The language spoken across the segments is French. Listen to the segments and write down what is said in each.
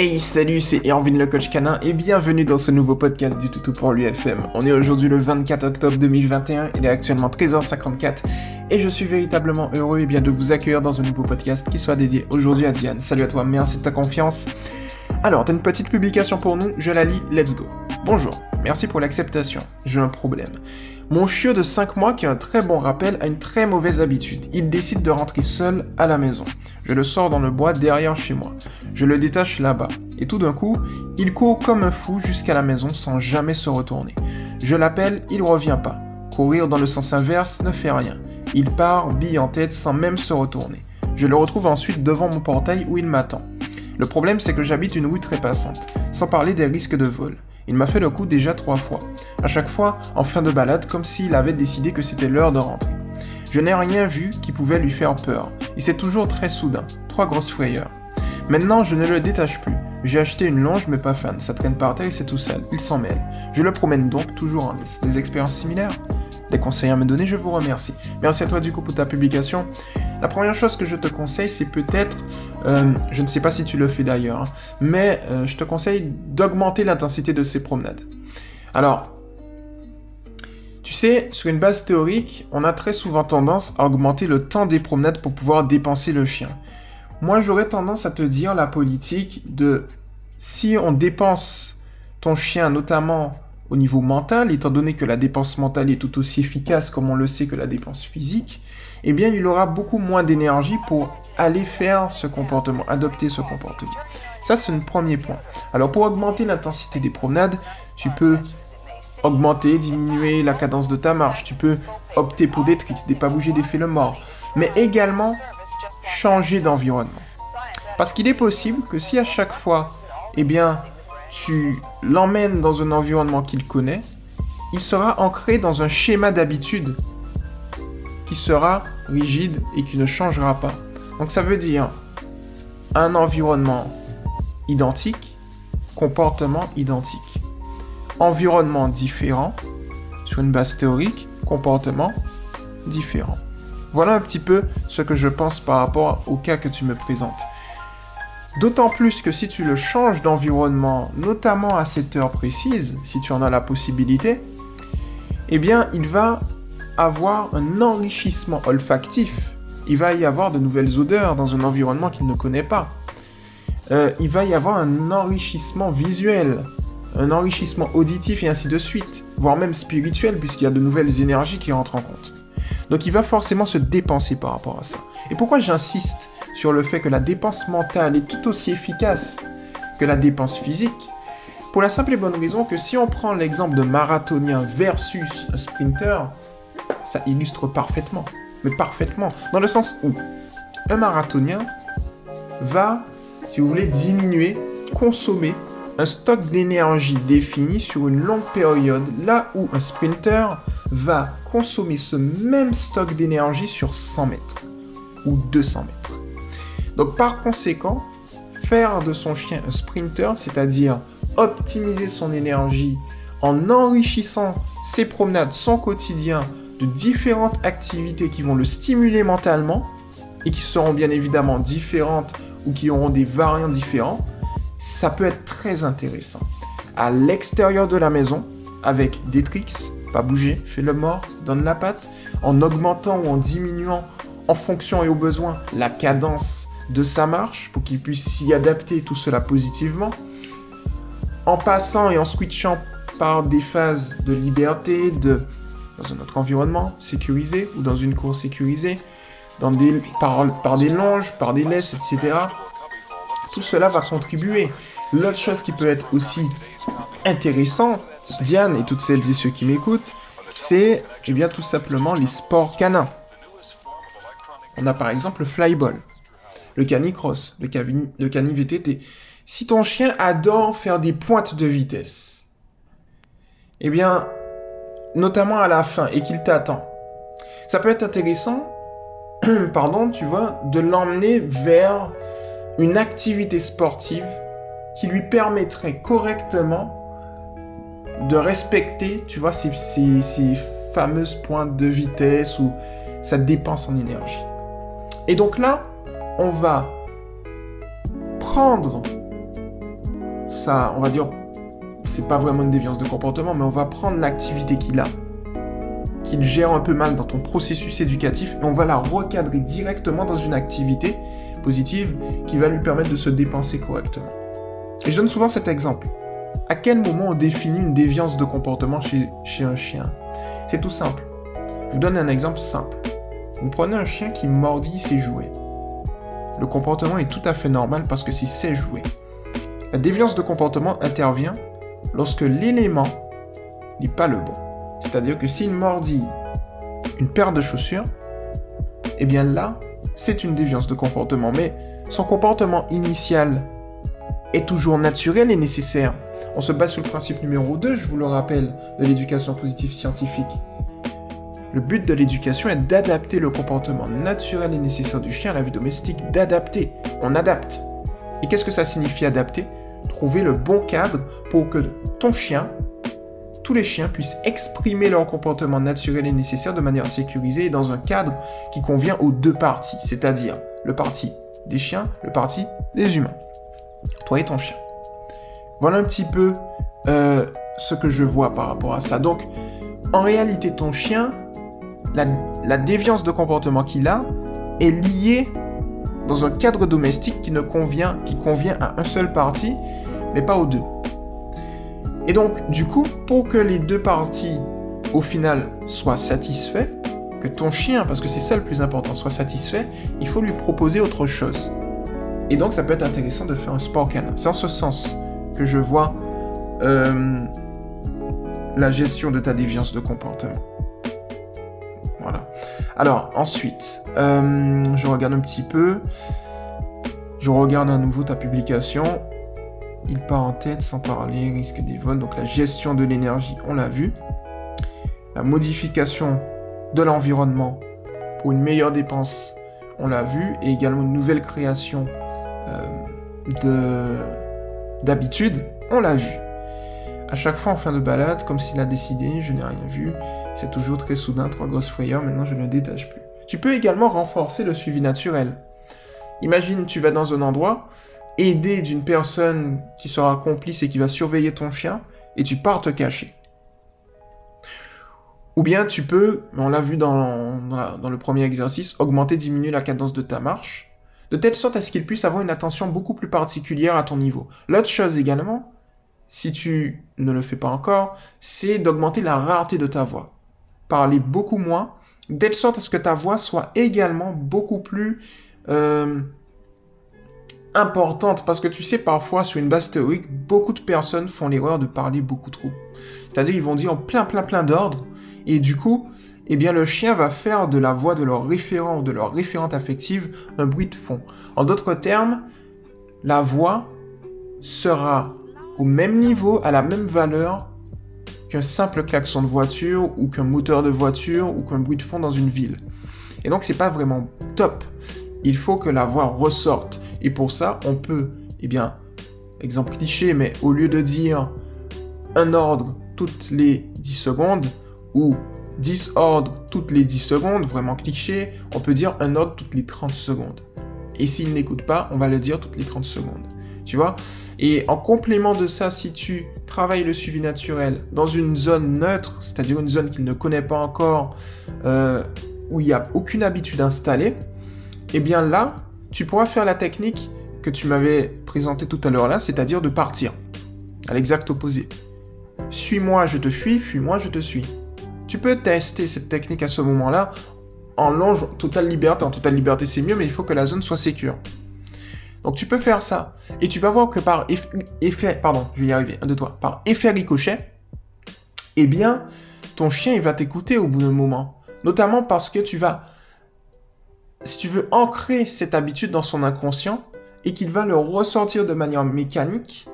Hey salut, c'est Erwin le coach canin et bienvenue dans ce nouveau podcast du Toutou pour l'UFM. On est aujourd'hui le 24 octobre 2021, il est actuellement 13h54 et je suis véritablement heureux et bien de vous accueillir dans un nouveau podcast qui soit dédié aujourd'hui à Diane. Salut à toi, merci de ta confiance. Alors, t'as une petite publication pour nous, je la lis, let's go. Bonjour, merci pour l'acceptation, j'ai un problème. Mon chiot de 5 mois qui a un très bon rappel a une très mauvaise habitude. Il décide de rentrer seul à la maison. Je le sors dans le bois derrière chez moi. Je le détache là-bas. Et tout d'un coup, il court comme un fou jusqu'à la maison sans jamais se retourner. Je l'appelle, il revient pas. Courir dans le sens inverse ne fait rien. Il part, bille en tête, sans même se retourner. Je le retrouve ensuite devant mon portail où il m'attend. Le problème, c'est que j'habite une rue très passante, sans parler des risques de vol. Il m'a fait le coup déjà trois fois. À chaque fois, en fin de balade, comme s'il avait décidé que c'était l'heure de rentrer. Je n'ai rien vu qui pouvait lui faire peur. Et c'est toujours très soudain. Trois grosses frayeurs. Maintenant, je ne le détache plus. J'ai acheté une longe, mais pas fan. Ça traîne par terre et c'est tout sale. Il s'en mêle. Je le promène donc toujours en laisse. Des expériences similaires? Des conseils à me donner Je vous remercie. Merci à toi du coup pour ta publication. La première chose que je te conseille, c'est peut-être, euh, je ne sais pas si tu le fais d'ailleurs, hein, mais euh, je te conseille d'augmenter l'intensité de ces promenades. Alors, tu sais, sur une base théorique, on a très souvent tendance à augmenter le temps des promenades pour pouvoir dépenser le chien. Moi, j'aurais tendance à te dire la politique de si on dépense ton chien, notamment au niveau mental, étant donné que la dépense mentale est tout aussi efficace comme on le sait que la dépense physique, eh bien il aura beaucoup moins d'énergie pour aller faire ce comportement, adopter ce comportement. Ça c'est un premier point. Alors pour augmenter l'intensité des promenades, tu peux augmenter, diminuer la cadence de ta marche, tu peux opter pour des tricks, des pas bouger, des faits le mort, mais également changer d'environnement. Parce qu'il est possible que si à chaque fois, eh bien, tu l'emmènes dans un environnement qu'il connaît, il sera ancré dans un schéma d'habitude qui sera rigide et qui ne changera pas. Donc ça veut dire un environnement identique, comportement identique. Environnement différent, sur une base théorique, comportement différent. Voilà un petit peu ce que je pense par rapport au cas que tu me présentes. D'autant plus que si tu le changes d'environnement, notamment à cette heure précise, si tu en as la possibilité, eh bien, il va avoir un enrichissement olfactif. Il va y avoir de nouvelles odeurs dans un environnement qu'il ne connaît pas. Euh, il va y avoir un enrichissement visuel, un enrichissement auditif et ainsi de suite, voire même spirituel, puisqu'il y a de nouvelles énergies qui rentrent en compte. Donc il va forcément se dépenser par rapport à ça. Et pourquoi j'insiste sur le fait que la dépense mentale est tout aussi efficace que la dépense physique, pour la simple et bonne raison que si on prend l'exemple de marathonien versus un sprinter, ça illustre parfaitement. Mais parfaitement. Dans le sens où un marathonien va, si vous voulez, diminuer, consommer un stock d'énergie défini sur une longue période, là où un sprinter va consommer ce même stock d'énergie sur 100 mètres ou 200 mètres. Donc par conséquent, faire de son chien un sprinter, c'est-à-dire optimiser son énergie en enrichissant ses promenades, son quotidien de différentes activités qui vont le stimuler mentalement et qui seront bien évidemment différentes ou qui auront des variants différents, ça peut être très intéressant. À l'extérieur de la maison, avec des tricks, pas bouger, fais le mort, donne la patte, en augmentant ou en diminuant en fonction et au besoin la cadence de sa marche pour qu'il puisse s'y adapter, tout cela positivement, en passant et en switchant par des phases de liberté, de, dans un autre environnement sécurisé ou dans une cour sécurisée, dans des, par, par des longes, par des laisses, etc. Tout cela va contribuer. L'autre chose qui peut être aussi intéressant, Diane et toutes celles et ceux qui m'écoutent, c'est eh bien tout simplement les sports canins. On a par exemple le flyball le canicross, le, le cani-VTT. Si ton chien adore faire des pointes de vitesse, eh bien, notamment à la fin, et qu'il t'attend, ça peut être intéressant, pardon, tu vois, de l'emmener vers une activité sportive qui lui permettrait correctement de respecter, tu vois, ces, fameuses pointes de vitesse où ça dépense en énergie. Et donc là, on va prendre ça, on va dire, c'est pas vraiment une déviance de comportement, mais on va prendre l'activité qu'il a, qu'il gère un peu mal dans ton processus éducatif, et on va la recadrer directement dans une activité positive qui va lui permettre de se dépenser correctement. Et je donne souvent cet exemple. À quel moment on définit une déviance de comportement chez, chez un chien? C'est tout simple. Je vous donne un exemple simple. Vous prenez un chien qui mordit ses jouets. Le comportement est tout à fait normal parce que c'est ses jouets. La déviance de comportement intervient lorsque l'élément n'est pas le bon. C'est-à-dire que s'il mordit une paire de chaussures, eh bien là, c'est une déviance de comportement. Mais son comportement initial est toujours naturel et nécessaire. On se base sur le principe numéro 2, je vous le rappelle, de l'éducation positive scientifique. Le but de l'éducation est d'adapter le comportement naturel et nécessaire du chien à la vie domestique, d'adapter. On adapte. Et qu'est-ce que ça signifie adapter? Trouver le bon cadre pour que ton chien, tous les chiens puissent exprimer leur comportement naturel et nécessaire de manière sécurisée et dans un cadre qui convient aux deux parties, c'est-à-dire le parti des chiens, le parti des humains. Toi et ton chien. Voilà un petit peu euh, ce que je vois par rapport à ça. Donc, en réalité, ton chien, la, déviance de comportement qu'il a est liée dans un cadre domestique qui ne convient, qui convient à un seul parti, mais pas aux deux. Et donc, du coup, pour que les deux parties, au final, soient satisfaits, que ton chien, parce que c'est ça le plus important, soit satisfait, il faut lui proposer autre chose. Et donc, ça peut être intéressant de faire un sport canin. C'est en ce sens que je vois euh, la gestion de ta déviance de comportement. Alors, ensuite, euh, je regarde un petit peu. Je regarde à nouveau ta publication. Il part en tête sans parler, risque des vols. Donc la gestion de l'énergie, on l'a vu. La modification de l'environnement pour une meilleure dépense, on l'a vu. Et également une nouvelle création euh, d'habitude, on l'a vu. À chaque fois en fin de balade, comme s'il a décidé, je n'ai rien vu. C'est toujours très soudain, trois grosses frayeurs, maintenant je ne détache plus. Tu peux également renforcer le suivi naturel. Imagine, tu vas dans un endroit, aidé d'une personne qui sera complice et qui va surveiller ton chien, et tu pars te cacher. Ou bien tu peux, on l'a vu dans, dans, le premier exercice, augmenter, diminuer la cadence de ta marche, de telle sorte à ce qu'il puisse avoir une attention beaucoup plus particulière à ton niveau. L'autre chose également, si tu ne le fais pas encore, c'est d'augmenter la rareté de ta voix. Parler beaucoup moins, telle sorte à ce que ta voix soit également beaucoup plus euh, importante. Parce que tu sais, parfois, sur une base théorique, beaucoup de personnes font l'erreur de parler beaucoup trop. C'est-à-dire, ils vont dire plein, plein, plein d'ordres. Et du coup, eh bien, le chien va faire de la voix de leur référent ou de leur référente affective un bruit de fond. En d'autres termes, la voix sera au même niveau, à la même valeur qu'un simple klaxon de voiture ou qu'un moteur de voiture ou qu'un bruit de fond dans une ville. Et donc c'est pas vraiment top. Il faut que la voix ressorte. Et pour ça, on peut, eh bien, exemple cliché, mais au lieu de dire un ordre toutes les 10 secondes ou 10 ordres toutes les 10 secondes, vraiment cliché, on peut dire un ordre toutes les 30 secondes. Et s'il n'écoute pas, on va le dire toutes les 30 secondes. Et en complément de ça, si tu travailles le suivi naturel dans une zone neutre, c'est-à-dire une zone qu'il ne connaît pas encore, euh, où il n'y a aucune habitude installée, eh bien là, tu pourras faire la technique que tu m'avais présentée tout à l'heure là, c'est-à-dire de partir. À l'exact opposé. Suis-moi, je te fuis, fuis-moi, je te suis. Tu peux tester cette technique à ce moment-là en longe totale liberté. En totale liberté, c'est mieux, mais il faut que la zone soit sécure. Donc tu peux faire ça. Et tu vas voir que par effet, pardon, je vais arriver, un de toi, par effet ricochet, eh bien, ton chien, va t'écouter au bout d'un moment. Notamment parce que tu vas, si tu veux ancrer cette habitude dans son inconscient et qu'il va le ressentir de manière mécanique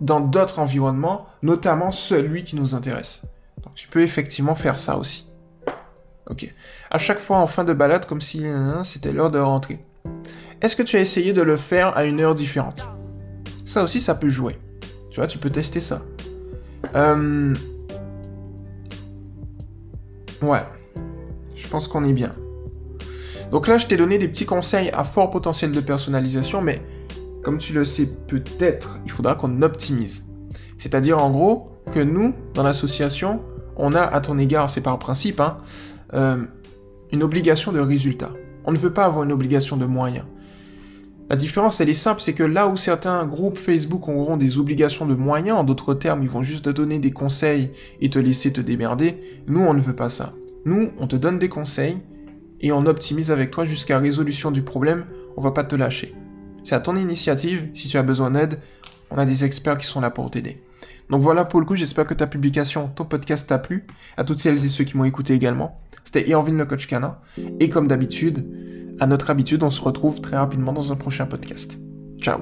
dans d'autres environnements, notamment celui qui nous intéresse. Donc tu peux effectivement faire ça aussi. Ok. À chaque fois en fin de balade, comme si c'était l'heure de rentrer. Est-ce que tu as essayé de le faire à une heure différente? Ça aussi, ça peut jouer. Tu vois, tu peux tester ça. Euh, ouais. Je pense qu'on est bien. Donc là, je t'ai donné des petits conseils à fort potentiel de personnalisation, mais comme tu le sais peut-être, il faudra qu'on optimise. C'est-à-dire en gros que nous, dans l'association, on a à ton égard, c'est par principe, hein, euh, une obligation de résultat. On ne veut pas avoir une obligation de moyens. La différence, elle est simple, c'est que là où certains groupes Facebook auront des obligations de moyens, en d'autres termes, ils vont juste te donner des conseils et te laisser te démerder, nous, on ne veut pas ça. Nous, on te donne des conseils et on optimise avec toi jusqu'à résolution du problème, on va pas te lâcher. C'est à ton initiative, si tu as besoin d'aide, on a des experts qui sont là pour t'aider. Donc voilà pour le coup, j'espère que ta publication, ton podcast t'a plu. À toutes celles et ceux qui m'ont écouté également. C'était Irvin le coach canin. Et comme d'habitude, à notre habitude, on se retrouve très rapidement dans un prochain podcast. Ciao